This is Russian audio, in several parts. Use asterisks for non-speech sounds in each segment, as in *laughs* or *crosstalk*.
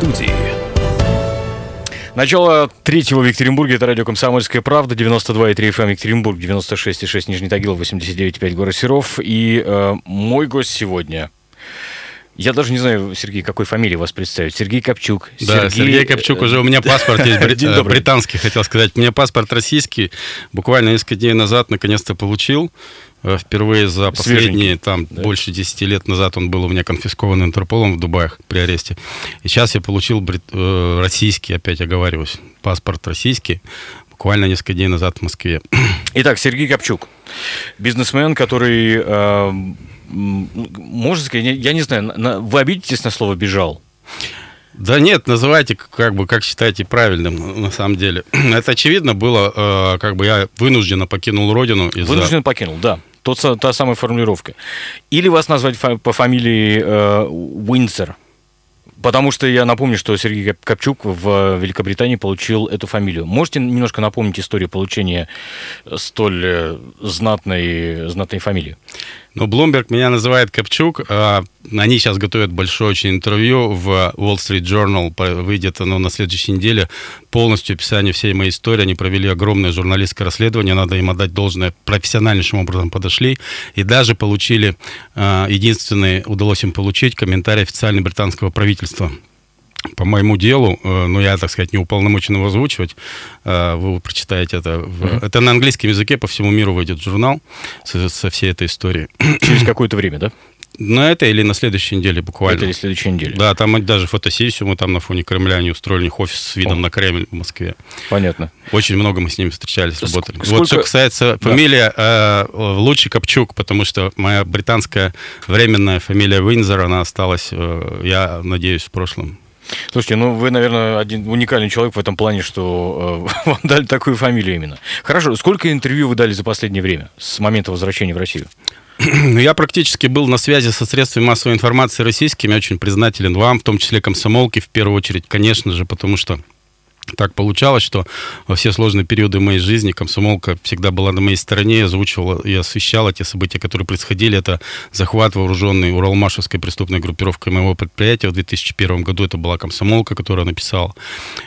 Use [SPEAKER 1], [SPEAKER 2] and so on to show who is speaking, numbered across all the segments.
[SPEAKER 1] студии.
[SPEAKER 2] Начало третьего в Екатеринбурге. Это радио «Комсомольская правда». 92,3 FM эм Екатеринбург, 96,6 Нижний Тагил, 89,5 город Серов. И э, мой гость сегодня я даже не знаю, Сергей, какой фамилии вас представить. Сергей Копчук.
[SPEAKER 3] Да, Сергей, Сергей Копчук. Уже у меня паспорт есть *laughs* британский, хотел сказать. У меня паспорт российский. Буквально несколько дней назад наконец-то получил. Э, впервые за последние там да. больше 10 лет назад он был у меня конфискован Интерполом в Дубаях при аресте. И сейчас я получил брит... Э, российский, опять оговариваюсь, паспорт российский, буквально несколько дней назад в Москве.
[SPEAKER 2] Итак, Сергей Копчук, бизнесмен, который, э, можно сказать, я не знаю, на, вы обидитесь на слово «бежал»?
[SPEAKER 3] Да нет, называйте как бы как считаете правильным, на самом деле. *clears throat* Это очевидно было, э, как бы я вынужденно покинул родину.
[SPEAKER 2] Из-за... Вынужденно покинул, да. Тот, та самая формулировка. Или вас назвать по фамилии э, Уинсер. Потому что я напомню, что Сергей Копчук в Великобритании получил эту фамилию. Можете немножко напомнить историю получения столь э, знатной, знатной фамилии?
[SPEAKER 3] Ну, Bloomberg меня называет Копчук. А, они сейчас готовят большое очень интервью в Wall Street Journal. Выйдет оно на следующей неделе. Полностью описание всей моей истории. Они провели огромное журналистское расследование. Надо им отдать должное. Профессиональнейшим образом подошли. И даже получили, а, единственный удалось им получить комментарий официального британского правительства по моему делу, э, но я, так сказать, не уполномочен его озвучивать, э, вы прочитаете это. Mm-hmm. Это на английском языке по всему миру выйдет журнал со, со всей этой историей. *clears throat*
[SPEAKER 2] Через какое-то время, да?
[SPEAKER 3] На это или на следующей неделе буквально.
[SPEAKER 2] Это или следующей неделе.
[SPEAKER 3] Да, там даже фотосессию мы там на фоне Кремля они устроили, у них офис с видом О. на Кремль в Москве.
[SPEAKER 2] Понятно.
[SPEAKER 3] Очень много мы с ними встречались, работали. Сколько... Вот что касается да. фамилия, э, лучше Копчук, потому что моя британская временная фамилия Винзер, она осталась, э, я надеюсь, в прошлом.
[SPEAKER 2] Слушайте, ну вы, наверное, один уникальный человек в этом плане, что э, *laughs* вам дали такую фамилию именно. Хорошо, сколько интервью вы дали за последнее время, с момента возвращения в Россию? *clears throat*
[SPEAKER 3] Ну, я практически был на связи со средствами массовой информации российскими, очень признателен вам, в том числе комсомолке в первую очередь, конечно же, потому что так получалось, что во все сложные периоды моей жизни комсомолка всегда была на моей стороне, озвучивала и освещала те события, которые происходили. Это захват вооруженный Уралмашевской преступной группировкой моего предприятия в 2001 году. Это была комсомолка, которая написала.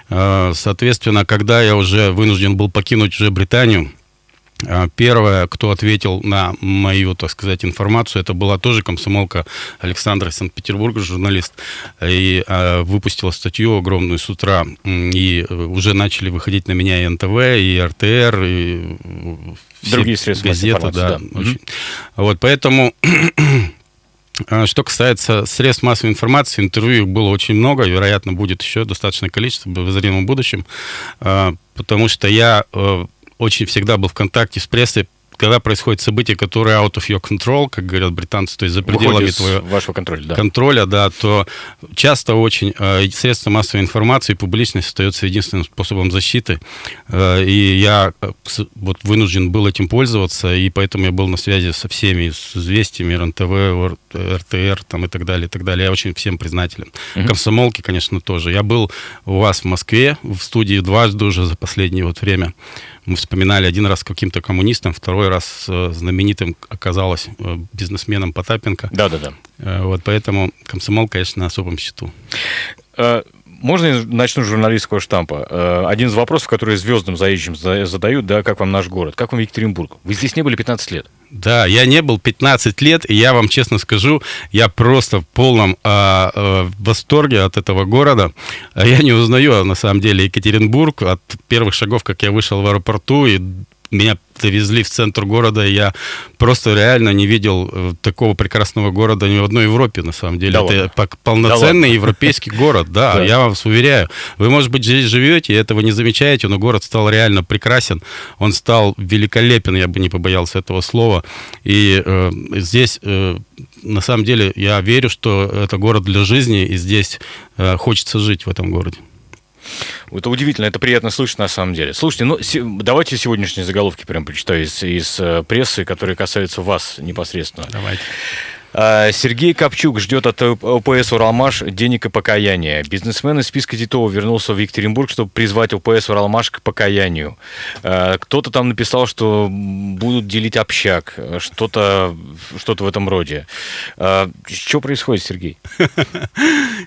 [SPEAKER 3] А, соответственно, когда я уже вынужден был покинуть уже Британию, первое, кто ответил на мою, так сказать, информацию, это была тоже комсомолка Александра Санкт-Петербурга, журналист, и э, выпустила статью огромную с утра, и уже начали выходить на меня и НТВ, и РТР, и
[SPEAKER 2] другие средства газеты, да. да. Очень.
[SPEAKER 3] Вот, поэтому *clears throat* а, что касается средств массовой информации, интервью было очень много, вероятно, будет еще достаточное количество в обозримом будущем, потому что я э, очень всегда был в контакте с прессой, когда происходит событие, которое out of your control, как говорят британцы, то есть за пределами твоего
[SPEAKER 2] вашего контроля, да.
[SPEAKER 3] контроля, да, то часто очень э, средства массовой информации и публичность остается единственным способом защиты. Э, и я э, вот вынужден был этим пользоваться, и поэтому я был на связи со всеми, с известиями, РНТВ, РТР там, и так далее, и так далее. Я очень всем признателен. Угу. Комсомолки, конечно, тоже. Я был у вас в Москве в студии дважды уже за последнее вот время. Мы вспоминали один раз каким-то коммунистом, второй раз э, знаменитым оказалось э, бизнесменом Потапенко.
[SPEAKER 2] Да-да-да.
[SPEAKER 3] Э, вот поэтому комсомол, конечно, на особом счету.
[SPEAKER 2] Можно я начну с журналистского штампа? Один из вопросов, которые звездным заезжим задают, да, как вам наш город, как вам Екатеринбург? Вы здесь не были 15 лет.
[SPEAKER 3] Да, я не был 15 лет, и я вам честно скажу, я просто в полном э, э, восторге от этого города. Я не узнаю, на самом деле, Екатеринбург от первых шагов, как я вышел в аэропорту, и меня довезли в центр города, я просто реально не видел э, такого прекрасного города ни в одной Европе, на самом деле. Да Это ладно. полноценный да европейский город, да, да, я вас уверяю. Вы, может быть, здесь живете и этого не замечаете, но город стал реально прекрасен, он стал великолепен, я бы не побоялся этого слова. И э, здесь, э, на самом деле, я верю, что это город для жизни, и здесь э, хочется жить в этом городе.
[SPEAKER 2] Это удивительно, это приятно слышать на самом деле. Слушайте, ну давайте сегодняшние заголовки прям прочитаю из, из э, прессы, которые касаются вас непосредственно.
[SPEAKER 3] Давайте.
[SPEAKER 2] А, Сергей Копчук ждет от ОПС «Уралмаш» денег и покаяния. Бизнесмен из списка Титова вернулся в Екатеринбург, чтобы призвать ОПС «Уралмаш» к покаянию. А, кто-то там написал, что будут делить общак, что-то что в этом роде. А, что происходит, Сергей? *laughs*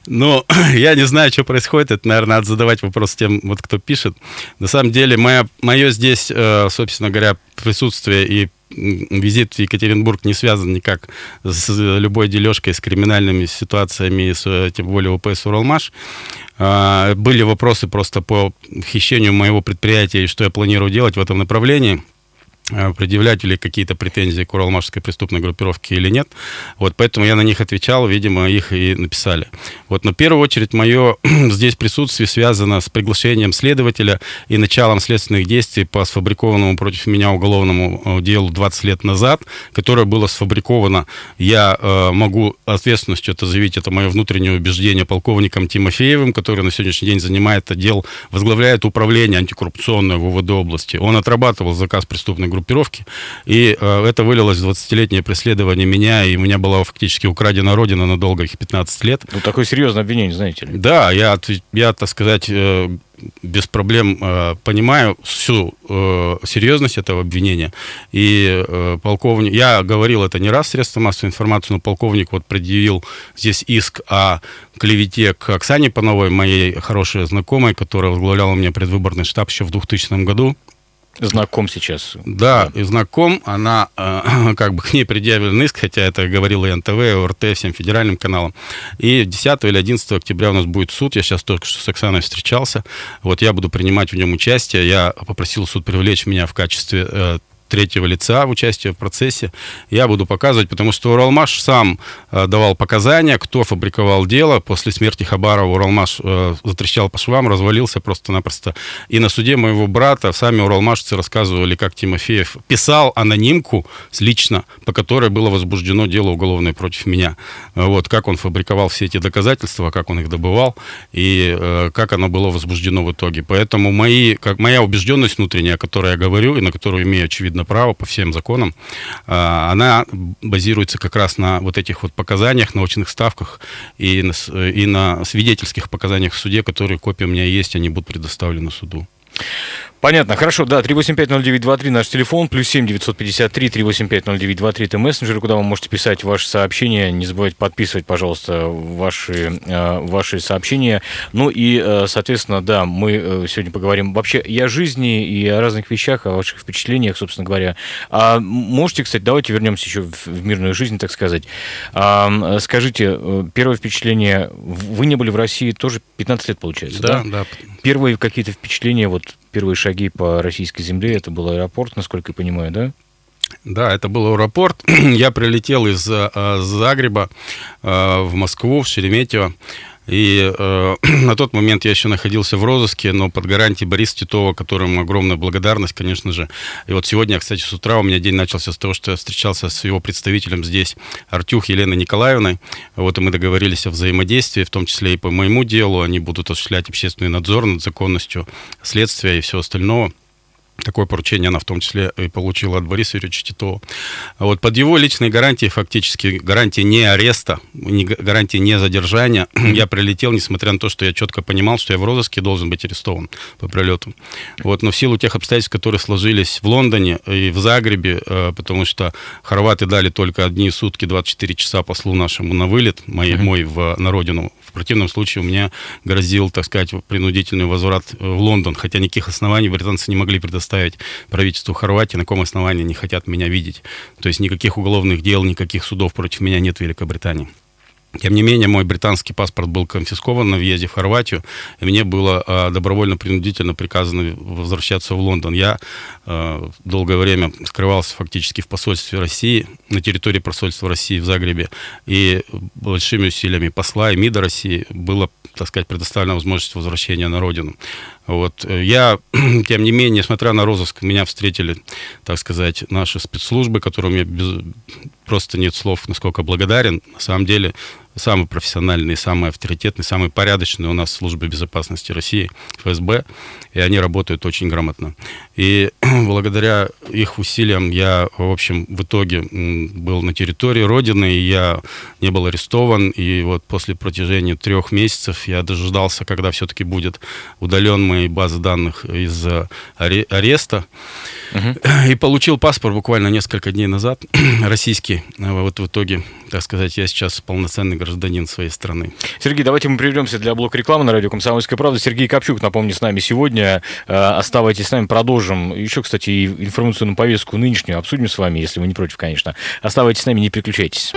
[SPEAKER 3] Ну, *clears throat* я не знаю, что происходит. Это, наверное, надо задавать вопрос тем, вот кто пишет. На самом деле, мое, здесь, э, собственно говоря, присутствие и визит в Екатеринбург не связан никак с любой дележкой, с криминальными ситуациями, с, тем более ОПС «Уралмаш». А, были вопросы просто по хищению моего предприятия и что я планирую делать в этом направлении – Э, предъявлять или какие-то претензии к Уралмашской преступной группировке или нет. Вот поэтому я на них отвечал, видимо, их и написали. Вот, но в первую очередь мое *clears throat* здесь присутствие связано с приглашением следователя и началом следственных действий по сфабрикованному против меня уголовному э, делу 20 лет назад, которое было сфабриковано, я э, могу ответственностью это заявить, это мое внутреннее убеждение полковником Тимофеевым, который на сегодняшний день занимает отдел, возглавляет управление антикоррупционное в УВД области. Он отрабатывал заказ преступной группировки. И э, это вылилось в 20-летнее преследование меня, и у меня была фактически украдена родина на долгих 15 лет.
[SPEAKER 2] Ну, такое серьезное обвинение, знаете ли.
[SPEAKER 3] Да, я, я так сказать, э, без проблем э, понимаю всю э, серьезность этого обвинения. И э, полковник, я говорил это не раз средства массовой информации, но полковник вот предъявил здесь иск о клевете к Оксане Пановой, моей хорошей знакомой, которая возглавляла у меня предвыборный штаб еще в 2000 году.
[SPEAKER 2] Знаком сейчас.
[SPEAKER 3] Да, и знаком. Она, э, *clears throat* как бы к ней предъявлен иск, хотя это говорила и НТВ, и ОРТ, всем федеральным каналам. И 10 или 11 октября у нас будет суд. Я сейчас только что с Оксаной встречался. Вот я буду принимать в нем участие. Я попросил суд привлечь меня в качестве э, третьего лица в участии в процессе. Я буду показывать, потому что Уралмаш сам э, давал показания, кто фабриковал дело. После смерти Хабарова Уралмаш э, затрещал по швам, развалился просто-напросто. И на суде моего брата сами уралмашцы рассказывали, как Тимофеев писал анонимку лично, по которой было возбуждено дело уголовное против меня. Вот, как он фабриковал все эти доказательства, как он их добывал, и э, как оно было возбуждено в итоге. Поэтому мои, как, моя убежденность внутренняя, о которой я говорю, и на которую имею очевидно очевидно, право по всем законам, а, она базируется как раз на вот этих вот показаниях, на очных ставках и на, и на свидетельских показаниях в суде, которые копии у меня есть, они будут предоставлены суду.
[SPEAKER 2] Понятно, хорошо, да, 3850923 наш телефон, плюс 7 953 3850923 это мессенджер, куда вы можете писать ваши сообщения, не забывайте подписывать, пожалуйста, ваши, э, ваши сообщения. Ну и, э, соответственно, да, мы э, сегодня поговорим вообще и о жизни, и о разных вещах, о ваших впечатлениях, собственно говоря. А можете, кстати, давайте вернемся еще в, в мирную жизнь, так сказать. А, скажите, первое впечатление, вы не были в России тоже 15 лет, получается,
[SPEAKER 3] да? Да, да.
[SPEAKER 2] Первые какие-то впечатления вот первые шаги по российской земле, это был аэропорт, насколько я понимаю, да?
[SPEAKER 3] Да, это был аэропорт. *clears throat* Я прилетел из э, Загреба э, в Москву, в Шереметьево. И э, *clears throat* на тот момент я еще находился в розыске, но под гарантией Бориса Титова, которому огромная благодарность, конечно же. И вот сегодня, кстати, с утра у меня день начался с того, что я встречался с его представителем здесь, Артюх Еленой Николаевной. Вот и мы договорились о взаимодействии, в том числе и по моему делу. Они будут осуществлять общественный надзор над законностью следствия и всего остального. Такое поручение она в том числе и получила от Бориса Юрьевича Титова. Вот под его личной гарантией, фактически, гарантии не ареста, не, гарантии не задержания, *clears throat* я прилетел, несмотря на то, что я четко понимал, что я в розыске должен быть арестован по прилету. Вот, но в силу тех обстоятельств, которые сложились в Лондоне и в Загребе, э, потому что хорваты дали только одни сутки, 24 часа послу нашему на вылет, мой, мой в, на родину. В противном случае у меня грозил, так сказать, принудительный возврат в Лондон, хотя никаких оснований британцы не могли предоставить предоставить правительству Хорватии, на каком основании они хотят меня видеть. То есть никаких уголовных дел, никаких судов против меня нет в Великобритании. Тем не менее, мой британский паспорт был конфискован на въезде в Хорватию, и мне было э, добровольно-принудительно приказано возвращаться в Лондон. Я э, долгое время скрывался фактически в посольстве России, на территории посольства России в Загребе, и большими усилиями посла и МИДа России было, так сказать, предоставлена возможность возвращения на родину. Вот. Я, *clears throat* тем не менее, несмотря на розыск, меня встретили, так сказать, наши спецслужбы, которым я без... просто нет слов, насколько благодарен. На самом деле, самый профессиональный, самый авторитетный, самый порядочный у нас служба безопасности России, ФСБ, и они работают очень грамотно. И *clears throat* благодаря их усилиям я, в общем, в итоге был на территории Родины, и я не был арестован, и вот после протяжения трех месяцев я дождался, когда все-таки будет удален мои базы данных из ареста. И получил паспорт буквально несколько дней назад, *clears throat* российский. Вот в итоге, так сказать, я сейчас полноценный гражданин своей страны.
[SPEAKER 2] Сергей, давайте мы прервемся для блока рекламы на радио «Комсомольская правда». Сергей Копчук, напомню, с нами сегодня. Э, оставайтесь с нами, продолжим. Еще, кстати, и информационную повестку нынешнюю обсудим с вами, если вы не против, конечно. Оставайтесь с нами, не переключайтесь.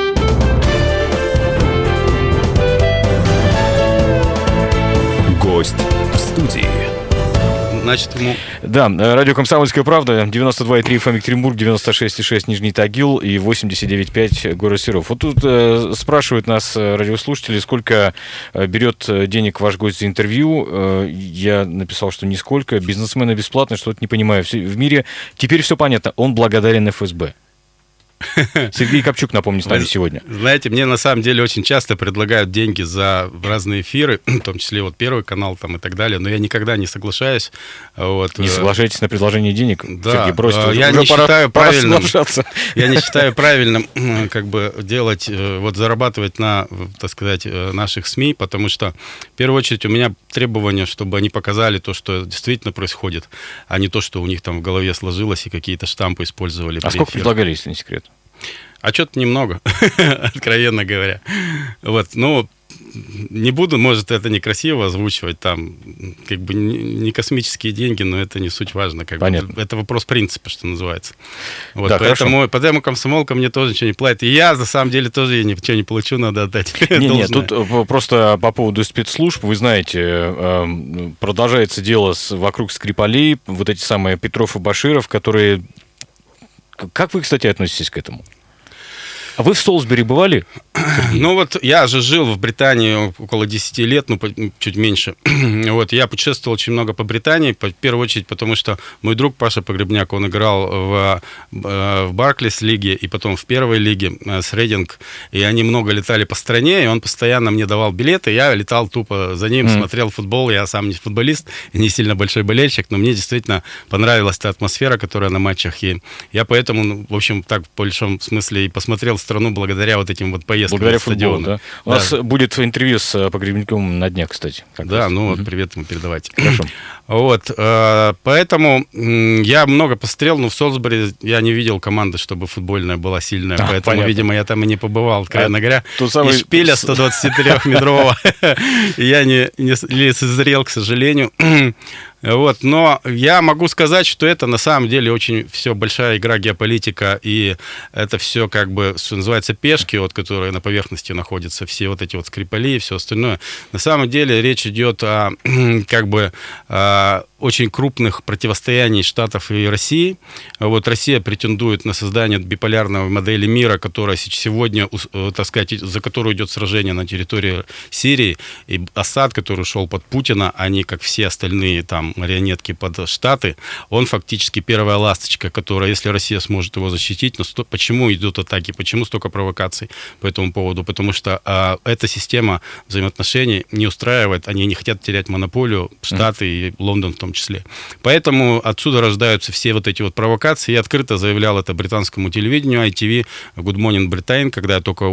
[SPEAKER 1] Гость в студии
[SPEAKER 2] значит, ему... Да, э, радио «Комсомольская правда», 92,3 FM Екатеринбург, 96,6 Нижний Тагил и 89,5 город Серов. Вот тут э, спрашивают нас э, радиослушатели, сколько э, берет денег ваш гость за интервью. Э, я написал, что нисколько. Бизнесмены бесплатно, что-то не понимаю. В мире теперь все понятно. Он благодарен ФСБ. *laughs* Сергей Копчук, напомню, с нами сегодня.
[SPEAKER 3] Знаете, мне на самом деле очень часто предлагают деньги за разные эфиры, *clears throat* в том числе вот Первый канал там и так далее, но я никогда не соглашаюсь. Вот.
[SPEAKER 2] Не э, соглашаетесь на предложение денег?
[SPEAKER 3] Да, Сергей, бросьте, э, я не пора, считаю пора правильным, я не считаю правильным *clears throat* как бы делать, э, вот зарабатывать на, так сказать, наших СМИ, потому что в первую очередь у меня требование, чтобы они показали то, что действительно происходит, а не то, что у них там в голове сложилось и какие-то штампы использовали.
[SPEAKER 2] А сколько предлагали, если не секрет?
[SPEAKER 3] А что-то немного, *laughs* откровенно говоря. Вот, ну, не буду, может, это некрасиво озвучивать, там, как бы не космические деньги, но это не суть важно. Как Понятно. Бы. Это вопрос принципа, что называется. Вот, да, поэтому, хорошо. поэтому комсомолка мне тоже ничего не платит. И я, на самом деле, тоже ничего не получу, надо отдать. *laughs*
[SPEAKER 2] Не, не, тут э, просто по поводу спецслужб, вы знаете, эм, продолжается дело с, вокруг Скрипалей, вот эти самые Петров и Баширов, которые... Как вы, кстати, относитесь к этому? А вы в Солсбери бывали?
[SPEAKER 3] Ну вот я же жил в Британии около 10 лет, ну чуть меньше. *clears throat* вот я путешествовал очень много по Британии, в первую очередь потому, что мой друг Паша Погребняк, он играл в, э, в Барклис лиге и потом в первой лиге э, с Рейдинг, и они много летали по стране, и он постоянно мне давал билеты, я летал тупо за ним, mm. смотрел футбол, я сам не футболист, не сильно большой болельщик, но мне действительно понравилась та атмосфера, которая на матчах, и я поэтому, ну, в общем, так в большом смысле и посмотрел страну благодаря вот этим вот поездкам благодаря футболу, да?
[SPEAKER 2] У да. нас будет интервью с э, погребником на днях, кстати.
[SPEAKER 3] Да, раз. ну вот привет ему передавайте. Хорошо. *clears throat* Вот, э, поэтому я много посмотрел, но в Солсбери я не видел команды, чтобы футбольная была сильная, а, поэтому, понятно. видимо, я там и не побывал, откровенно а, говоря. Тот самый... И шпиля 123-метрового *laughs* я не, не лицезрел, к сожалению. *clears throat* Вот, но я могу сказать, что это на самом деле очень все большая игра геополитика, и это все как бы, что называется, пешки, вот, которые на поверхности находятся, все вот эти вот скрипали и все остальное. На самом деле речь идет о, *clears throat* как бы, очень крупных противостояний Штатов и России. Вот Россия претендует на создание биполярной модели мира, которая сегодня, э, так сказать, за которую идет сражение на территории Сирии. И Асад, который шел под Путина, не как все остальные там марионетки под Штаты, он фактически первая ласточка, которая, если Россия сможет его защитить, но сто... почему идут атаки, почему столько провокаций по этому поводу? Потому что а, эта система взаимоотношений не устраивает, они не хотят терять монополию, Штаты и Лондон в том том числе. Поэтому отсюда рождаются все вот эти вот провокации. Я открыто заявлял это британскому телевидению, ITV, Good Morning Britain, когда я только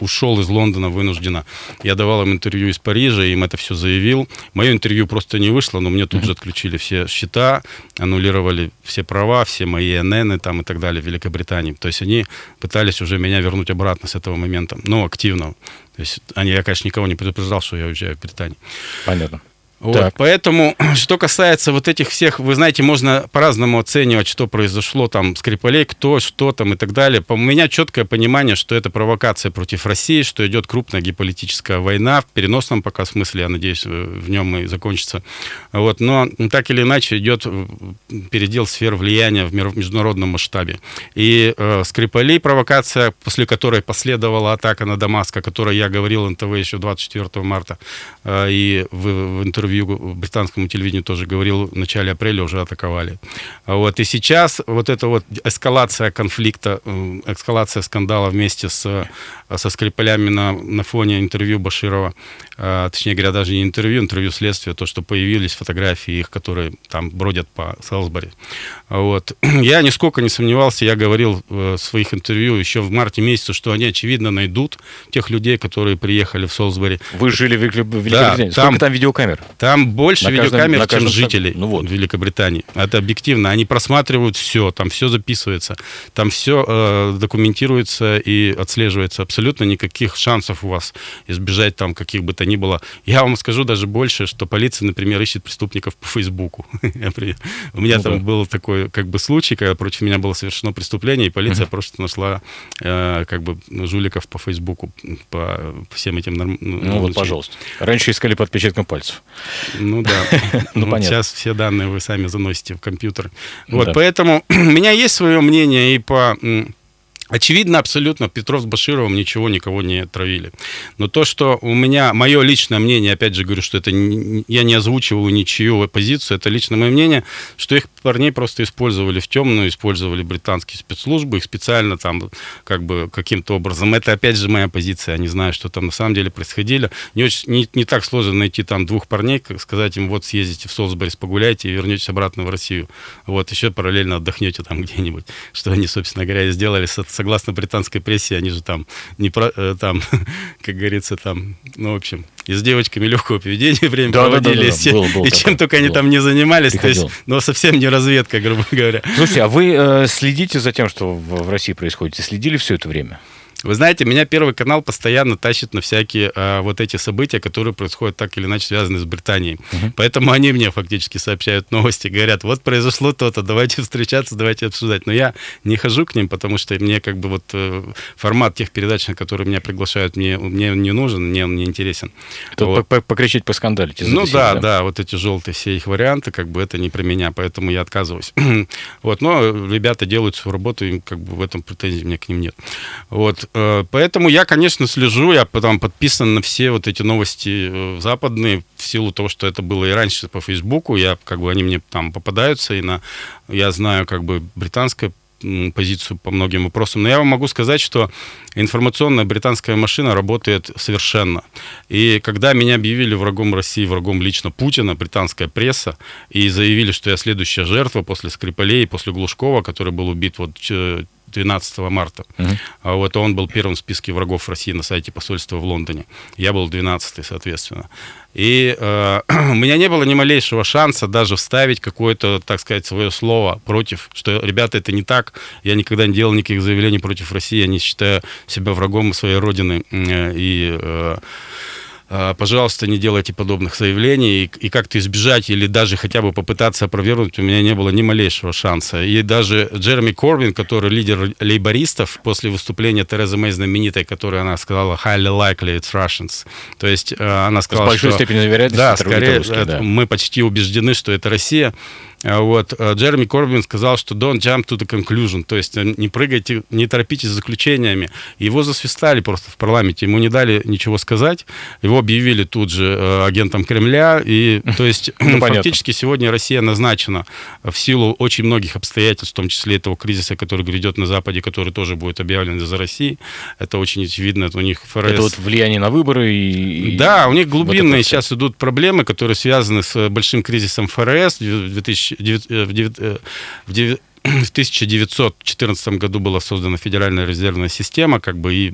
[SPEAKER 3] ушел из Лондона вынужденно. Я давал им интервью из Парижа, им это все заявил. Мое интервью просто не вышло, но мне тут же отключили все счета, аннулировали все права, все мои НН там и так далее в Великобритании. То есть они пытались уже меня вернуть обратно с этого момента, но активно. То есть они, я, конечно, никого не предупреждал, что я уезжаю в Британию.
[SPEAKER 2] Понятно.
[SPEAKER 3] Вот, поэтому, *clears throat* что касается вот этих всех, вы знаете, можно по-разному оценивать, что произошло там, Скрипалей, кто, что там и так далее. У меня четкое понимание, что это провокация против России, что идет крупная геополитическая война, в переносном пока смысле, я надеюсь, в нем и закончится. Вот, но так или иначе идет э, передел сфер влияния в международном масштабе. И э, Скрипалей провокация, после которой последовала атака на Дамаск, о которой я говорил НТВ еще 24 марта, э, и в, в интервью интервью британскому телевидению тоже говорил, в начале апреля уже атаковали. Вот. И сейчас вот эта вот эскалация конфликта, э, эскалация скандала вместе с, со Скрипалями на, на фоне интервью Баширова, э, точнее говоря, даже не интервью, интервью следствия, то, что появились фотографии их, которые там бродят по Салсбори. Вот. *clears throat* Я нисколько не сомневался, я говорил в своих интервью еще в марте месяце, что они, очевидно, найдут тех людей, которые приехали в Солсбери.
[SPEAKER 2] Вы жили в Великобритании. Да, там, там видеокамер?
[SPEAKER 3] Там больше на видеокамер, каждом, чем жителей ну, вот. в Великобритании. Это объективно. Они просматривают все, там все записывается, там все э, документируется и отслеживается. Абсолютно никаких шансов у вас избежать там каких бы то ни было. Я вам скажу даже больше, что полиция, например, ищет преступников по Фейсбуку. *laughs* У меня ну там был такой как бы случай, когда против меня было совершено преступление, и полиция просто нашла э, как бы жуликов по Фейсбуку, по всем этим...
[SPEAKER 2] Ну, ну вот, пожалуйста. Раньше искали по отпечаткам пальцев.
[SPEAKER 3] Ну да. *laughs* Ну, понятно. Сейчас все данные вы сами заносите в компьютер. Вот, поэтому *clears throat* у меня есть свое мнение и по Очевидно, абсолютно, Петров с Башировым ничего никого не травили. Но то, что у меня, мое личное мнение, опять же говорю, что это не, я не озвучиваю ничью позицию, это личное мое мнение, что их парней просто использовали в темную, использовали британские спецслужбы, их специально там как бы каким-то образом. Это опять же моя позиция, я не знаю, что там на самом деле происходило. Не, очень, не, не так сложно найти там двух парней, как сказать им, вот съездите в Солсберис, погуляйте и вернетесь обратно в Россию. Вот, еще параллельно отдохнете там где-нибудь, что они, собственно говоря, и сделали с согласно британской прессе, они же там, не про, э, там, *laughs* как говорится, там, ну, в общем, и с девочками легкого поведения *laughs* время да, проводили, да, да, да. Был, был и чем только был. они там не занимались, Приходил. то есть, но совсем не разведка, грубо говоря.
[SPEAKER 2] Слушайте, а вы э, следите за тем, что в, в России происходит? Следили все это время?
[SPEAKER 3] Вы знаете, меня Первый канал постоянно тащит на всякие а, вот эти события, которые происходят так или иначе связаны с Британией. Uh-huh. Поэтому они мне фактически сообщают новости, говорят, вот произошло то-то, давайте встречаться, давайте обсуждать. Но я не хожу к ним, потому что мне как бы вот э, формат тех передач, на которые меня приглашают, мне, мне не нужен, мне он не интересен.
[SPEAKER 2] вот. покричать, поскандалить.
[SPEAKER 3] Ну да, да, да, вот эти желтые все их варианты, как бы это не про меня, поэтому я отказываюсь. *clears throat* вот, но ребята делают свою работу, и как бы в этом претензий у меня к ним нет. Вот, Э, поэтому я, конечно, слежу, я потом подписан на все вот эти новости э, западные, в силу того, что это было и раньше по Фейсбуку, я, как бы, они мне там попадаются, и на, я знаю, как бы, британское позицию по многим вопросам. Но я вам могу сказать, что информационная британская машина работает совершенно. И когда меня объявили врагом России, врагом лично Путина, британская пресса, и заявили, что я следующая жертва после Скрипалей, после Глушкова, который был убит вот 12 марта. А вот он был первым в списке врагов России на сайте посольства в Лондоне. Я был 12 соответственно. И э, *clears throat* у меня не было ни малейшего шанса даже вставить какое-то, так сказать, свое слово против, что, ребята, это не так. Я никогда не делал никаких заявлений против России. Я не считаю себя врагом своей родины. Э, и э, пожалуйста, не делайте подобных заявлений и, и как-то избежать или даже хотя бы попытаться опровергнуть у меня не было ни малейшего шанса. И даже Джереми Корбин, который лидер лейбористов, после выступления Терезы Мэй знаменитой, которой она сказала highly likely it's Russians, то есть э, она сказала,
[SPEAKER 2] С большой
[SPEAKER 3] что...
[SPEAKER 2] степенью вероятности
[SPEAKER 3] да, скорее, русские, да. мы почти убеждены, что это Россия. А вот. А Джереми Корбин сказал, что don't jump to the conclusion, то есть э, не прыгайте, не торопитесь с заключениями. Его засвистали просто в парламенте, ему не дали ничего сказать, его объявили тут же э, агентом Кремля, и то есть ну, *clears throat* фактически сегодня Россия назначена в силу очень многих обстоятельств, в том числе этого кризиса, который грядет на Западе, который тоже будет объявлен за Россией. Это очень очевидно, это у них
[SPEAKER 2] ФРС... Это вот влияние на выборы и...
[SPEAKER 3] Да, у них глубинные вот сейчас идут проблемы, которые связаны с большим кризисом ФРС в 2000 в 1914 *clears throat* году была создана Федеральная резервная система, как бы и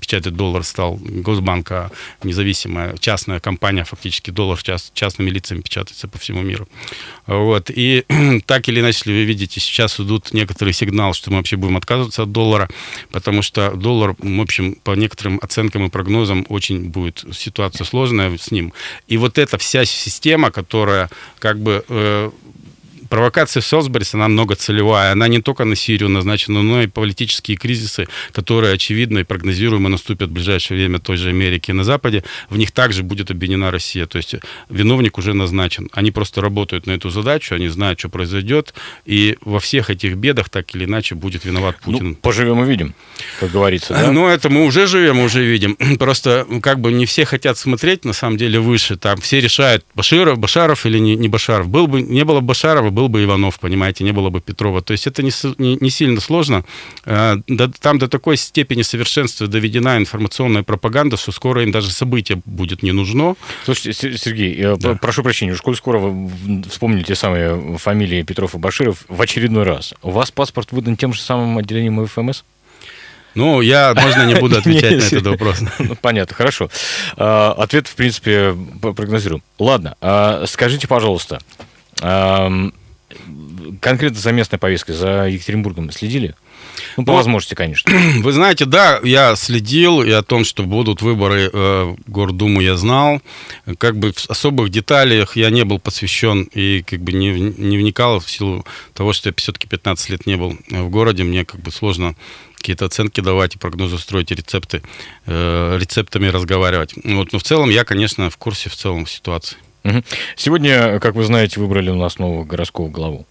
[SPEAKER 3] печатать доллар стал Госбанка, независимая частная компания, фактически доллар част, частными лицами печатается по всему миру. Вот. И *clears throat* так или иначе, вы видите, сейчас идут некоторые сигналы, что мы вообще будем отказываться от доллара, потому что доллар, в общем, по некоторым оценкам и прогнозам, очень будет ситуация сложная с ним. И вот эта вся система, которая как бы э, провокация в Селсберис, она многоцелевая. Она не только на Сирию назначена, но и политические кризисы, которые, очевидно и прогнозируемо наступят в ближайшее время той же Америки и на Западе. В них также будет объединена Россия. То есть виновник уже назначен. Они просто работают на эту задачу, они знают, что произойдет. И во всех этих бедах так или иначе будет виноват ну, Путин.
[SPEAKER 2] Ну, поживем и видим, как говорится. Да?
[SPEAKER 3] Ну, это мы уже живем, уже видим. *clears throat* Просто как бы не все хотят смотреть, на самом деле, выше. Там все решают, Баширов, Башаров или не, не Башаров. Был бы, не было Башарова, был бы Иванов, понимаете, не было бы Петрова. То есть это не, не, не сильно сложно. А, там до такой степени совершенства доведена информационная пропаганда, что скоро им даже событие будет не нужно.
[SPEAKER 2] Слушайте, Сергей, да. прошу прощения, уж коль скоро вы вспомнили те самые фамилии Петров и Баширов в очередной раз. У вас паспорт выдан тем же самым отделением ФМС?
[SPEAKER 3] Ну, я, можно, не буду *laughs* отвечать на этот вопрос. *laughs*
[SPEAKER 2] Ну, понятно, хорошо. А, ответ, в принципе, прогнозируем. Ладно, а, скажите, пожалуйста, конкретно за местной повесткой, за Екатеринбургом следили? Ну, по ну, возможности, конечно. *clears throat*
[SPEAKER 3] Вы знаете, да, я следил, и о том, что будут выборы э, в Гордуму, я знал. Как бы в особых деталях я не был посвящен и как бы не, не вникал в силу того, что я все-таки 15 лет не был в городе. Мне как бы сложно какие-то оценки давать и прогнозы строить, и рецепты, э, рецептами разговаривать. Вот, но в целом я, конечно, в курсе в целом ситуации.
[SPEAKER 2] Сегодня, как вы знаете, выбрали у нас нового городского главу.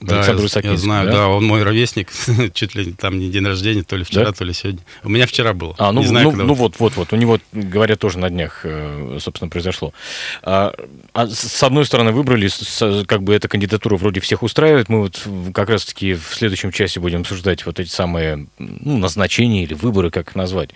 [SPEAKER 3] Да, Александр я, я знаю, да? да, он мой ровесник, *laughs* чуть ли там не день рождения, то ли вчера, да? то ли сегодня. У меня вчера было.
[SPEAKER 2] А, ну, не знаю, ну, ну вот, вот, вот, у него, говорят, тоже на днях, э, собственно, произошло. А, а с одной стороны, выбрали, как бы эта кандидатура вроде всех устраивает, мы вот как раз-таки в следующем часе будем обсуждать вот эти самые ну, назначения или выборы, как их назвать.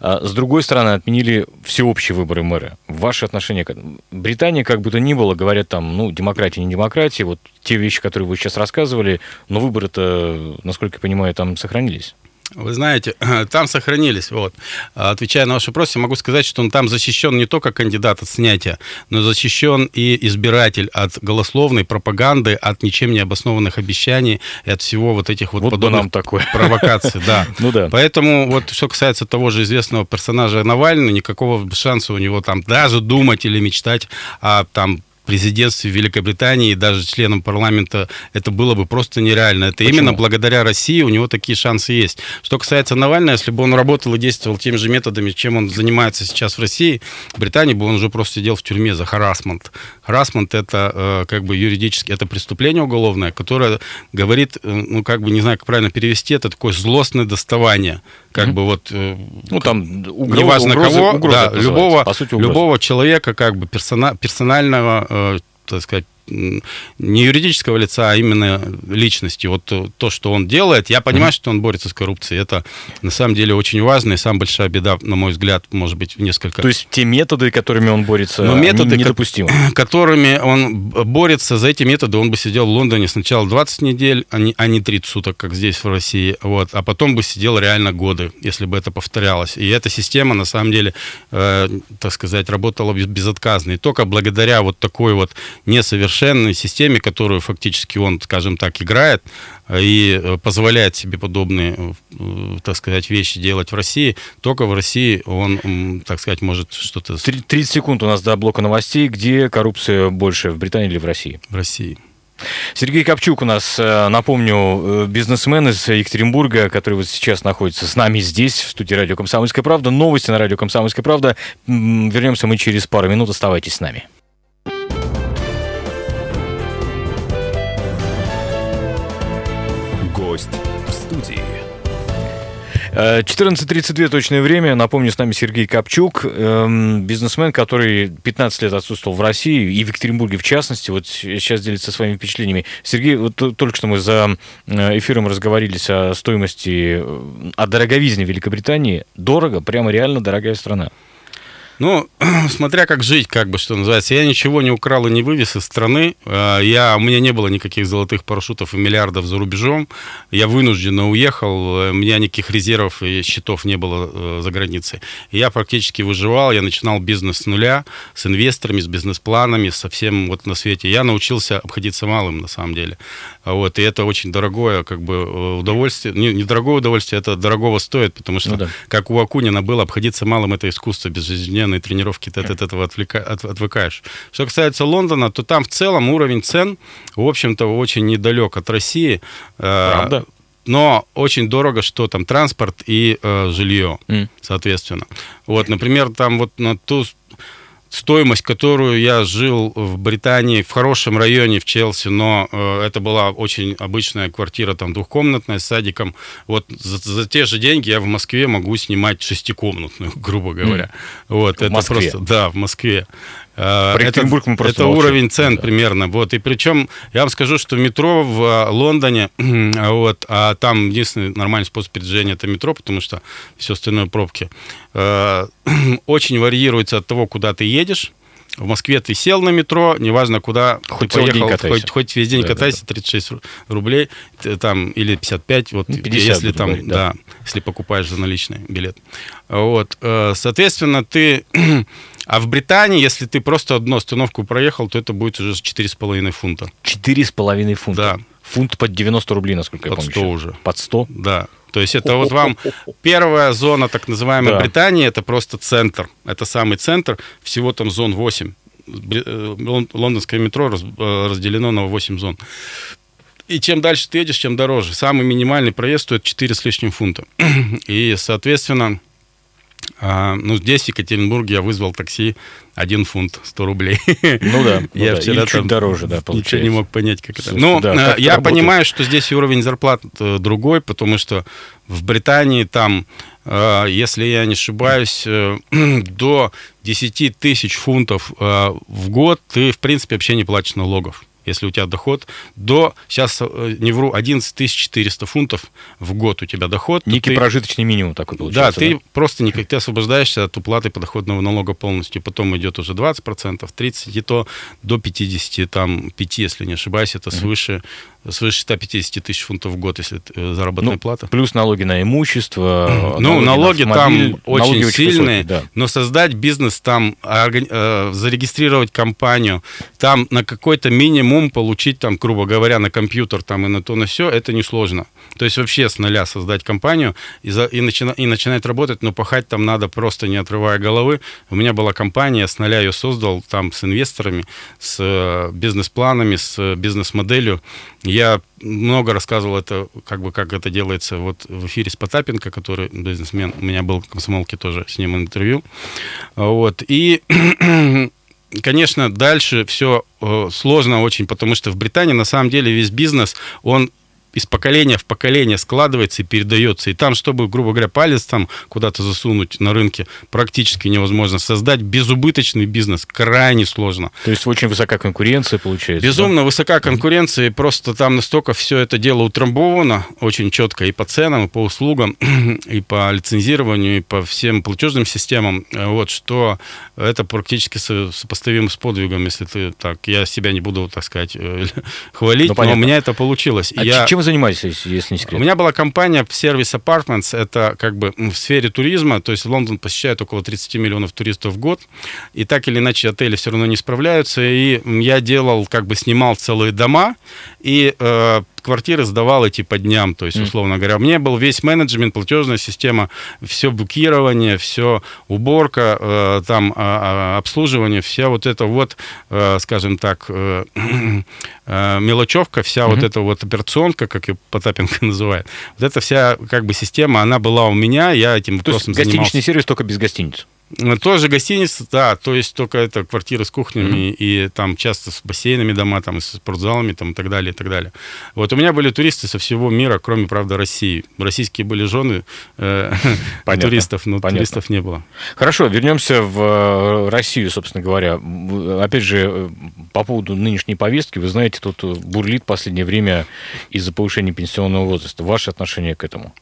[SPEAKER 2] А, с другой стороны, отменили всеобщие выборы мэра. Ваши отношения к Британии, как бы то ни было, говорят там, ну, демократия, не демократия, вот те вещи, которые вы сейчас рассказывали, но выборы-то, насколько я понимаю, там сохранились.
[SPEAKER 3] Вы знаете, *clears throat* там сохранились. Вот. Отвечая на ваш вопрос, я могу сказать, что он там защищен не только кандидат от снятия, но защищен и избиратель от голословной пропаганды, от ничем не обоснованных обещаний и от всего вот этих вот,
[SPEAKER 2] вот подобных нам такое. *laughs*
[SPEAKER 3] провокаций. Да. *laughs* ну да. Поэтому вот что касается того же известного персонажа Навального, никакого шанса у него там даже думать или мечтать о там президентстве Великобритании, даже членом парламента, это было бы просто нереально. Это Почему? именно благодаря России у него такие шансы есть. Что касается Навального, если бы он работал и действовал теми же методами, чем он занимается сейчас в России, в Британии бы он уже просто сидел в тюрьме за харасмент. Харасмент это э, как бы юридически, это преступление уголовное, которое говорит, э, ну как бы не знаю, как правильно перевести, это такое злостное доставание как mm-hmm. бы вот э, ну там угроза, неважно угроза, кого, угроза да, любого По сути, любого человека как бы персона, персонального, так сказать не юридического лица, а именно личности. Вот то, что он делает, я понимаю, mm-hmm. что он борется с коррупцией. Это на самом деле очень важно, и самая большая беда, на мой взгляд, может быть, в несколько...
[SPEAKER 2] То есть те методы, которыми он борется, Но методы, недопустимы? *clears throat*
[SPEAKER 3] которыми он борется, за эти методы он бы сидел в Лондоне сначала 20 недель, а не, а не 30 суток, как здесь в России, вот, а потом бы сидел реально годы, если бы это повторялось. И эта система, на самом деле, э, так сказать, работала безотказно. И только благодаря вот такой вот несовершенной совершенной системе, которую фактически он, скажем так, играет и э, позволяет себе подобные, э, так сказать, вещи делать в России, только в России он, так сказать, может что-то...
[SPEAKER 2] 30 секунд у нас до блока новостей. Где коррупция больше, в Британии или в России?
[SPEAKER 3] В России.
[SPEAKER 2] Сергей Копчук у нас, э, напомню, бизнесмен из Екатеринбурга, который вот сейчас находится с нами здесь, в студии радио «Комсомольская правда». Новости на радио «Комсомольская правда». Вернемся мы через пару минут. Оставайтесь с нами.
[SPEAKER 1] Гость в студии.
[SPEAKER 2] 14.32 точное время. Напомню, с нами Сергей Копчук, эм, бизнесмен, который 15 лет отсутствовал в России и в Екатеринбурге в частности. Вот сейчас делится своими впечатлениями. Сергей, вот только что мы за э, эфиром разговорились о стоимости, э, о дороговизне Великобритании. Дорого, прямо реально дорогая страна.
[SPEAKER 3] Ну, *clears throat* смотря как жить, как бы, что называется. Я ничего не украл и не вывез из страны. А, я, у меня не было никаких золотых парашютов и миллиардов за рубежом. Я вынужденно уехал. У меня никаких резервов и счетов не было э, за границей. я практически выживал. Я начинал бизнес с нуля, с инвесторами, с бизнес-планами, со всем вот на свете. Я научился обходиться малым, на самом деле. Вот, и это очень дорогое как бы э, удовольствие. Не, не дорогое удовольствие, это дорогого стоит, потому что, ну, да. как у Акунина было, обходиться малым – это искусство без жизненного ежедневные тренировки, ты от этого отвлека... от... отвыкаешь. Что касается Лондона, то там в целом уровень цен, в общем-то, очень недалек от России. Э,
[SPEAKER 2] Правда?
[SPEAKER 3] но очень дорого, что там транспорт и э, жилье,
[SPEAKER 2] М.
[SPEAKER 3] соответственно. Вот, например, там вот на ту стоимость, которую я жил в Британии, в хорошем районе, в Челси, но э, это была очень обычная квартира, там, двухкомнатная, с садиком. Вот за, за те же деньги я в Москве могу снимать шестикомнатную, *laughs* грубо говоря. Вот,
[SPEAKER 2] В
[SPEAKER 3] это
[SPEAKER 2] Москве?
[SPEAKER 3] просто, да, в Москве. Э, это,
[SPEAKER 2] мы просто
[SPEAKER 3] это
[SPEAKER 2] молчим.
[SPEAKER 3] уровень цен
[SPEAKER 2] Да.
[SPEAKER 3] примерно. Вот. И причем я вам скажу, что метро в э, Лондоне, *clears throat* вот, а там единственный нормальный способ передвижения это метро, потому что все остальное пробки, э, *clears throat* очень варьируется от того, куда ты едешь. В Москве ты сел на метро, неважно куда
[SPEAKER 2] Хоть
[SPEAKER 3] ты
[SPEAKER 2] день
[SPEAKER 3] поехал,
[SPEAKER 2] катайся.
[SPEAKER 3] хоть, хоть весь день
[SPEAKER 2] Да, да,
[SPEAKER 3] катайся, 36 ру- рублей, там, или 55, вот,
[SPEAKER 2] Ну, 50
[SPEAKER 3] если
[SPEAKER 2] буду
[SPEAKER 3] там,
[SPEAKER 2] говорить, да.
[SPEAKER 3] да, если покупаешь за наличный билет. Вот, соответственно, ты... *clears throat* А в Британии, если ты просто одну остановку проехал, то это будет уже 4,5 фунта.
[SPEAKER 2] Четыре с половиной фунта.
[SPEAKER 3] Да.
[SPEAKER 2] Фунт под 90 рублей, насколько я
[SPEAKER 3] Под
[SPEAKER 2] помню.
[SPEAKER 3] 100
[SPEAKER 2] еще.
[SPEAKER 3] уже.
[SPEAKER 2] Под 100?
[SPEAKER 3] Да. То есть это вот вам *laughs* первая зона, так называемая
[SPEAKER 2] Да.
[SPEAKER 3] Британии, это просто центр. Это самый центр, всего там зон 8. Бри- э, лон- Лондонское метро э, разделено на 8 зон. И чем дальше ты едешь, тем дороже. Самый минимальный проезд стоит 4 с лишним фунта. *clears throat* И, соответственно, ну, здесь, в Екатеринбурге, я вызвал такси 1 фунт 100 рублей.
[SPEAKER 2] Ну да, *laughs* ну
[SPEAKER 3] я
[SPEAKER 2] да.
[SPEAKER 3] вчера
[SPEAKER 2] Или чуть дороже, да,
[SPEAKER 3] Ничего
[SPEAKER 2] получается.
[SPEAKER 3] не мог понять, как это. Ну,
[SPEAKER 2] да,
[SPEAKER 3] э,
[SPEAKER 2] как
[SPEAKER 3] я
[SPEAKER 2] работает?
[SPEAKER 3] понимаю, что здесь уровень зарплат э, другой, потому что в Британии там, э, если я не ошибаюсь, *clears throat* до 10 тысяч фунтов в год ты, в принципе, вообще не платишь налогов. Если у тебя доход до, сейчас э, не вру, 11 400 фунтов в год у тебя доход.
[SPEAKER 2] Некий
[SPEAKER 3] ты-
[SPEAKER 2] прожиточный минимум такой
[SPEAKER 3] да,
[SPEAKER 2] получается.
[SPEAKER 3] ты просто никак ты освобождаешься от уплаты подоходного налога полностью. Потом идет уже 20%, 30%, и то до 50, там, 5, если не ошибаюсь, это свыше, свыше 150 тысяч фунтов в год, если э, заработная
[SPEAKER 2] Ну,
[SPEAKER 3] плата.
[SPEAKER 2] Плюс налоги на имущество.
[SPEAKER 3] Ну, налоги
[SPEAKER 2] на
[SPEAKER 3] там очень
[SPEAKER 2] налоги
[SPEAKER 3] сильные,
[SPEAKER 2] высокие, да.
[SPEAKER 3] но создать бизнес там, органи- э, зарегистрировать компанию, там на какой-то минимум получить, там, грубо говоря, на компьютер там и на то, на все, это несложно. То есть вообще с нуля создать компанию и, за- и, начина- и начинать работать, но пахать там надо просто не отрывая головы. У меня была компания, с нуля ее создал там с инвесторами, с э, бизнес-планами, с э, бизнес-моделью. Я много рассказывал это, как бы, как это делается вот в эфире с Потапенко, который бизнесмен, у меня был в комсомолке тоже с ним интервью. Вот. И *clears throat* конечно, дальше все сложно очень, потому что в Британии на самом деле весь бизнес, он из поколения в поколение складывается и передается. И там, чтобы, грубо говоря, палец там куда-то засунуть на рынке, практически невозможно. Создать безубыточный бизнес крайне сложно.
[SPEAKER 2] То есть очень высокая конкуренция получается.
[SPEAKER 3] Безумно высока конкуренция, и просто там настолько все это дело утрамбовано очень четко и по ценам, и по услугам, *clears throat* и по лицензированию, и по всем платежным системам, вот, что это практически со- сопоставимо с подвигом, если ты так, я себя не буду, так сказать, э, *laughs* хвалить,
[SPEAKER 2] Ну,
[SPEAKER 3] но у меня это получилось.
[SPEAKER 2] да? А
[SPEAKER 3] Я-
[SPEAKER 2] чем вы занимаетесь, если не секрет?
[SPEAKER 3] у меня была компания Service Apartments, это как бы в сфере туризма, то есть в Лондон посещает около 30 миллионов туристов в год, и так или иначе отели все равно не справляются, и я делал, как бы снимал целые дома, и э, квартиры сдавал эти по дням, то есть, условно говоря. У меня был весь менеджмент, платежная система, все букирование, все уборка, э, там а, обслуживание, вся вот это вот, э, скажем так, э, *clears throat* э, мелочевка, вся вот
[SPEAKER 2] Мгм.
[SPEAKER 3] эта вот операционка, как ее Потапенко *laughs* называет, вот эта вся как бы система, она была у меня, я этим
[SPEAKER 2] То есть
[SPEAKER 3] вопросом
[SPEAKER 2] гостиничный
[SPEAKER 3] занимался.
[SPEAKER 2] сервис только без гостиниц.
[SPEAKER 3] Тоже гостиница, да, то есть только это квартиры с кухнями и там часто с бассейнами дома, там и с спортзалами там и так далее, и так далее. Вот у меня были туристы со всего мира, кроме, правда, России. Российские были жены э, *laughs*
[SPEAKER 2] Понятно,
[SPEAKER 3] туристов, но
[SPEAKER 2] понятно.
[SPEAKER 3] туристов не было.
[SPEAKER 2] Хорошо, вернемся в э, Россию, собственно говоря. Опять же, э, по поводу нынешней повестки, вы знаете, тут бурлит в последнее время из-за повышения пенсионного возраста. Ваше отношение к этому?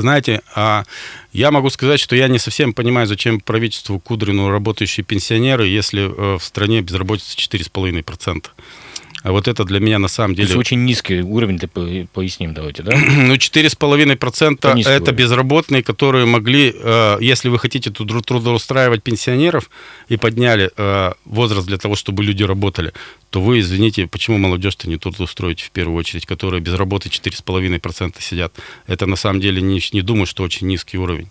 [SPEAKER 3] Знаете, а я могу сказать, что я не совсем понимаю, зачем правительству Кудрину работающие пенсионеры, если э, в стране безработица 4,5%. А вот это для меня на самом
[SPEAKER 2] То есть
[SPEAKER 3] деле...
[SPEAKER 2] очень низкий уровень, ты по- поясним давайте, да? *clears throat*
[SPEAKER 3] Ну, 4,5%
[SPEAKER 2] Это
[SPEAKER 3] это
[SPEAKER 2] уровень.
[SPEAKER 3] безработные, которые могли, э, если вы хотите трудо- трудоустраивать пенсионеров и подняли э, возраст для того, чтобы люди работали, то вы, извините, почему молодежь-то не трудоустроите в первую очередь, которые без работы 4,5% сидят? Это на самом деле не, не думаю, что очень низкий уровень.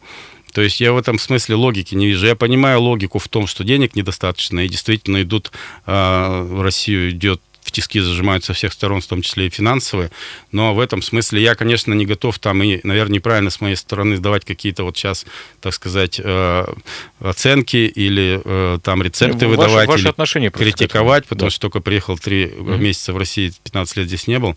[SPEAKER 3] То есть я в этом смысле логики не вижу. Я понимаю логику в том, что денег недостаточно, и действительно идут, э, в Россию идет тиски зажимают со всех сторон, в том числе и финансовые. Но в этом смысле я, конечно, не готов там и, наверное, неправильно с моей стороны сдавать какие-то вот сейчас, так сказать, э, оценки или э, там рецепты
[SPEAKER 2] Ваши-
[SPEAKER 3] выдавать
[SPEAKER 2] ваши
[SPEAKER 3] или
[SPEAKER 2] отношения
[SPEAKER 3] критиковать, потому
[SPEAKER 2] Да.
[SPEAKER 3] что только приехал три месяца в России, 15 лет здесь не был.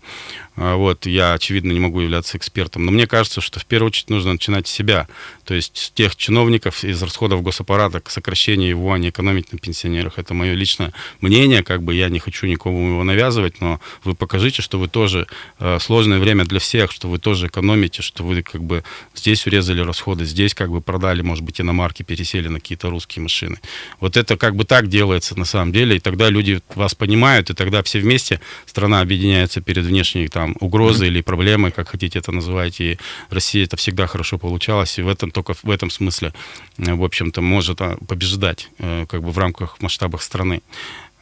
[SPEAKER 3] А, Вот, я, очевидно, не могу являться экспертом. Но мне кажется, что в первую очередь нужно начинать с себя. То есть с тех чиновников из расходов госаппарата к сокращению его, а не экономить на пенсионерах. Это мое личное мнение, как бы я не хочу никому его навязывать, но вы покажите, что вы тоже э, сложное время для всех, что вы тоже экономите, что вы как бы здесь урезали расходы, здесь как бы продали, может быть, иномарки, пересели на какие-то русские машины. Вот это как бы так делается на самом деле, и тогда люди вас понимают, и тогда все вместе страна объединяется перед внешней там угрозой или проблемой, как хотите это называть, и Россия это всегда хорошо получалось, и в этом только в этом смысле, э, в общем-то, может а, побеждать э, как бы в рамках масштабах страны.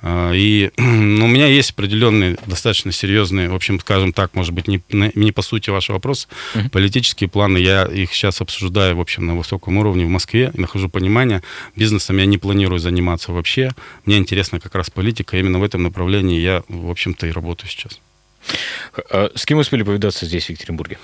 [SPEAKER 3] А, И *clears throat* ну, у меня есть определенные, достаточно серьезные, в общем, скажем так, может быть, не, не по сути вашего вопроса, политические планы. Я их сейчас обсуждаю, в общем, на высоком уровне в Москве и нахожу понимание. Бизнесом я не планирую заниматься вообще. Мне интересна как раз политика. Именно в этом направлении я, в общем-то, и работаю сейчас.
[SPEAKER 2] А С кем успели повидаться здесь, в Екатеринбурге?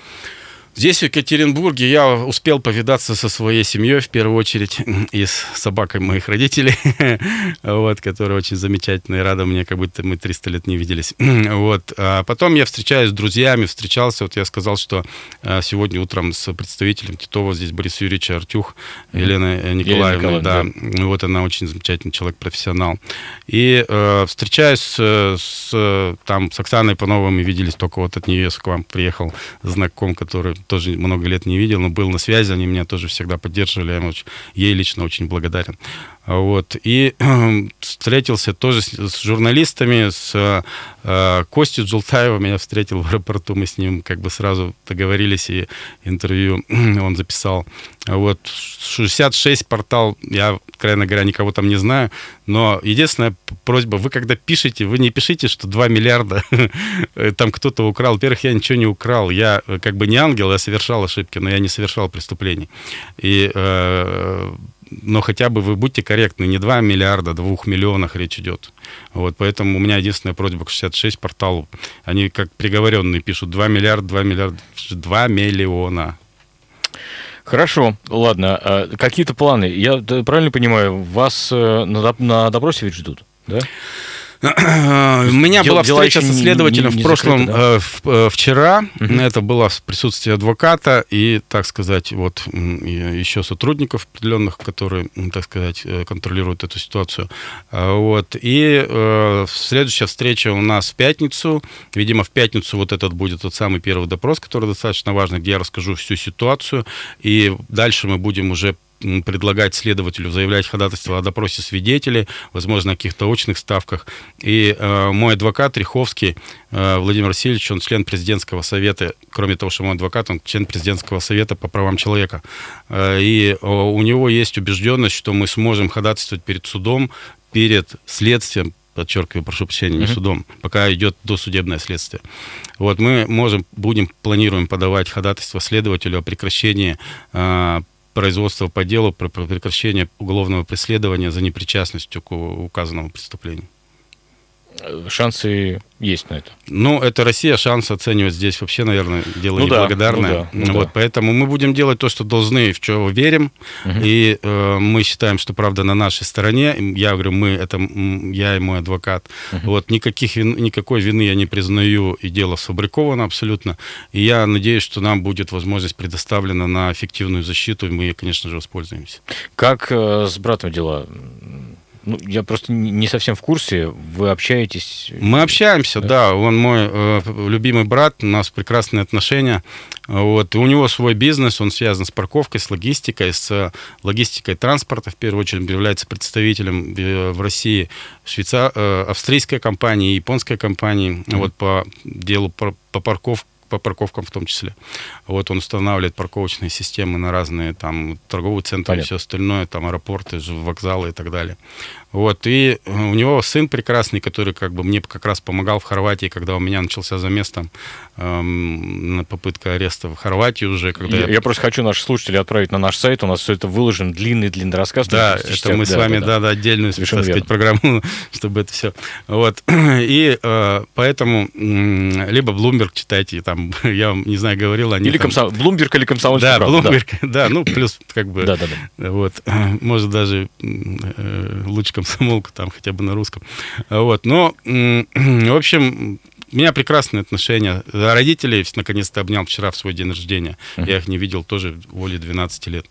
[SPEAKER 3] Здесь, в Екатеринбурге, я успел повидаться со своей семьей, в первую очередь, и с собакой моих родителей, *laughs* вот, которая очень замечательная и рада мне, как будто мы 300 лет не виделись. *clears throat* Вот. А потом я встречаюсь с друзьями, встречался, вот я сказал, что а, сегодня утром с представителем Титова, здесь Борис Юрьевич Артюх, Елена э, Николаевна,
[SPEAKER 2] Николаевна,
[SPEAKER 3] да, вот она очень замечательный человек, профессионал. И э, встречаюсь с, э, там, с Оксаной Пановой, мы виделись только вот от нее к вам приехал знаком, который тоже много лет не видел, но был на связи, они меня тоже всегда поддерживали, я ей лично очень благодарен. Вот. И *clears throat* встретился тоже с, с журналистами, с э, Костей Джултаевым меня встретил в аэропорту, мы с ним как бы сразу договорились, и интервью *clears throat* он записал. Вот 66 портал, я, откровенно говоря, никого там не знаю, но единственная просьба, вы когда пишете, вы не пишите, что 2 миллиарда *laughs* там кто-то украл. Во-первых, я ничего не украл, я э, как бы не ангел, я совершал ошибки, но я не совершал преступлений. И э, но хотя бы вы будьте корректны, не 2 миллиарда, о 2 миллионах речь идет. Вот, поэтому у меня единственная просьба к 66 порталу. Они как приговоренные пишут 2 миллиарда, 2 миллиарда, 2 миллиона.
[SPEAKER 2] Хорошо, ладно. А Какие-то планы? Я правильно понимаю, вас э, на допросе ведь ждут, да?
[SPEAKER 3] У меня
[SPEAKER 2] дел-
[SPEAKER 3] была встреча со следователем
[SPEAKER 2] не- не
[SPEAKER 3] в прошлом,
[SPEAKER 2] закрыты, да?
[SPEAKER 3] э, в- э, вчера. Это было в присутствии адвоката и, так сказать, вот еще сотрудников определенных, которые, так сказать, э, контролируют эту ситуацию. А, Вот. И э, следующая встреча у нас в пятницу. Видимо, в пятницу вот этот будет тот самый первый допрос, который достаточно важный, где я расскажу всю ситуацию. И дальше мы будем уже предлагать следователю заявлять ходатайство о допросе свидетелей, возможно, о каких-то очных ставках. И э, мой адвокат Риховский э, Владимир Васильевич, он член президентского совета, кроме того, что мой адвокат, он член президентского совета по правам человека. Э, и э, у него есть убежденность, что мы сможем ходатайствовать перед судом, перед следствием, подчеркиваю, прошу прощения, не судом, пока идет досудебное следствие. Вот мы можем, будем, планируем подавать ходатайство следователю о прекращении э, производства по делу про прекращение уголовного преследования за непричастностью к указанному преступлению.
[SPEAKER 2] Э, Шансы есть на это.
[SPEAKER 3] Ну, это Россия, шанс оценивать здесь вообще, наверное, дело
[SPEAKER 2] Ну да,
[SPEAKER 3] неблагодарное.
[SPEAKER 2] ну да, ну
[SPEAKER 3] вот,
[SPEAKER 2] да.
[SPEAKER 3] Поэтому мы будем делать то, что должны, в что верим. И э, мы считаем, что правда на нашей стороне. Я говорю, мы, это я и мой адвокат. Вот, никаких вин- никакой вины я не признаю, и дело сфабриковано абсолютно. И я надеюсь, что нам будет возможность предоставлена на эффективную защиту, и мы, конечно же, воспользуемся.
[SPEAKER 2] Как э, с братом дела? Ну, я просто не совсем в курсе. Вы общаетесь?
[SPEAKER 3] Мы общаемся, да. Он мой э, любимый брат, у нас прекрасные отношения. Вот. И у него свой бизнес, он связан с парковкой, с логистикой, с э, логистикой транспорта. В первую очередь является представителем э, в России швейца... э, австрийской компании, японской компании вот, по делу по парковке по парковкам в том числе. Вот он устанавливает парковочные системы на разные там торговые центры и
[SPEAKER 2] Понятно.
[SPEAKER 3] все остальное, там аэропорты, вокзалы и так далее. Вот, и у него сын прекрасный, который как бы мне как раз помогал в Хорватии, когда у меня начался замес там, эм, попытка ареста в Хорватии уже. Когда
[SPEAKER 2] я, я... я просто хочу наших слушателей отправить на наш сайт, у нас все это выложен, длинный-длинный рассказ.
[SPEAKER 3] Да, это мы да, с вами, да, да, да отдельную, Совершенно так сказать, программу, *laughs* чтобы это все. Вот, *clears throat* и э, поэтому э, либо Bloomberg читайте, там, *laughs* я вам, не знаю, говорил, они
[SPEAKER 2] Или
[SPEAKER 3] там...
[SPEAKER 2] комсом... Bloomberg или комсомольская
[SPEAKER 3] да, правда. Bloomberg, да. *laughs* да, ну, плюс как бы...
[SPEAKER 2] Да, да, да.
[SPEAKER 3] Вот, может, даже э, лучше *laughs* комсомолку там хотя бы на русском. Вот, но, *clears throat* в общем, у меня прекрасные отношения. Родителей наконец-то обнял вчера в свой день рождения. Uh-huh. Я их не видел тоже воле 12 лет.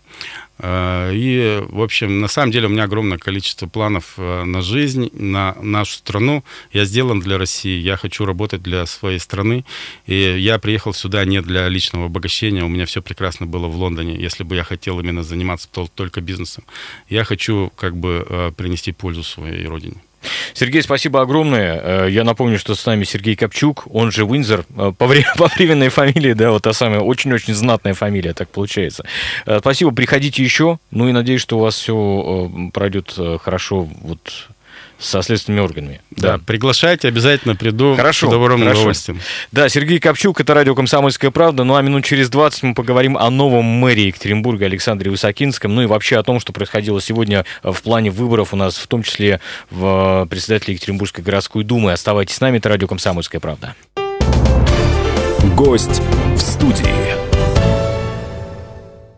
[SPEAKER 3] А, и, в общем, на самом деле у меня огромное количество планов э, на жизнь, на нашу страну. Я сделан для России, я хочу работать для своей страны. И я приехал сюда не для личного обогащения. У меня все прекрасно было в Лондоне, если бы я хотел именно заниматься только бизнесом. Я хочу как бы э, принести пользу своей родине.
[SPEAKER 2] Сергей, спасибо огромное. Э, я напомню, что с нами Сергей Копчук, он же Уинзер, э, по, вре- *laughs* по временной фамилии, да, вот та самая очень-очень знатная фамилия, так получается. Э, спасибо, приходите еще, ну и надеюсь, что у вас все пройдет хорошо вот со следственными органами.
[SPEAKER 3] Да, да. приглашайте, обязательно приду
[SPEAKER 2] хорошо,
[SPEAKER 3] с добрым
[SPEAKER 2] хорошо.
[SPEAKER 3] удовольствием.
[SPEAKER 2] Да, Сергей Копчук, это радио «Комсомольская правда». Ну а минут через 20 мы поговорим о новом мэрии Екатеринбурга Александре Высокинском, ну и вообще о том, что происходило сегодня в плане выборов у нас, в том числе в председателя Екатеринбургской городской думы. Оставайтесь с нами, это радио «Комсомольская правда».
[SPEAKER 1] Гость в студии.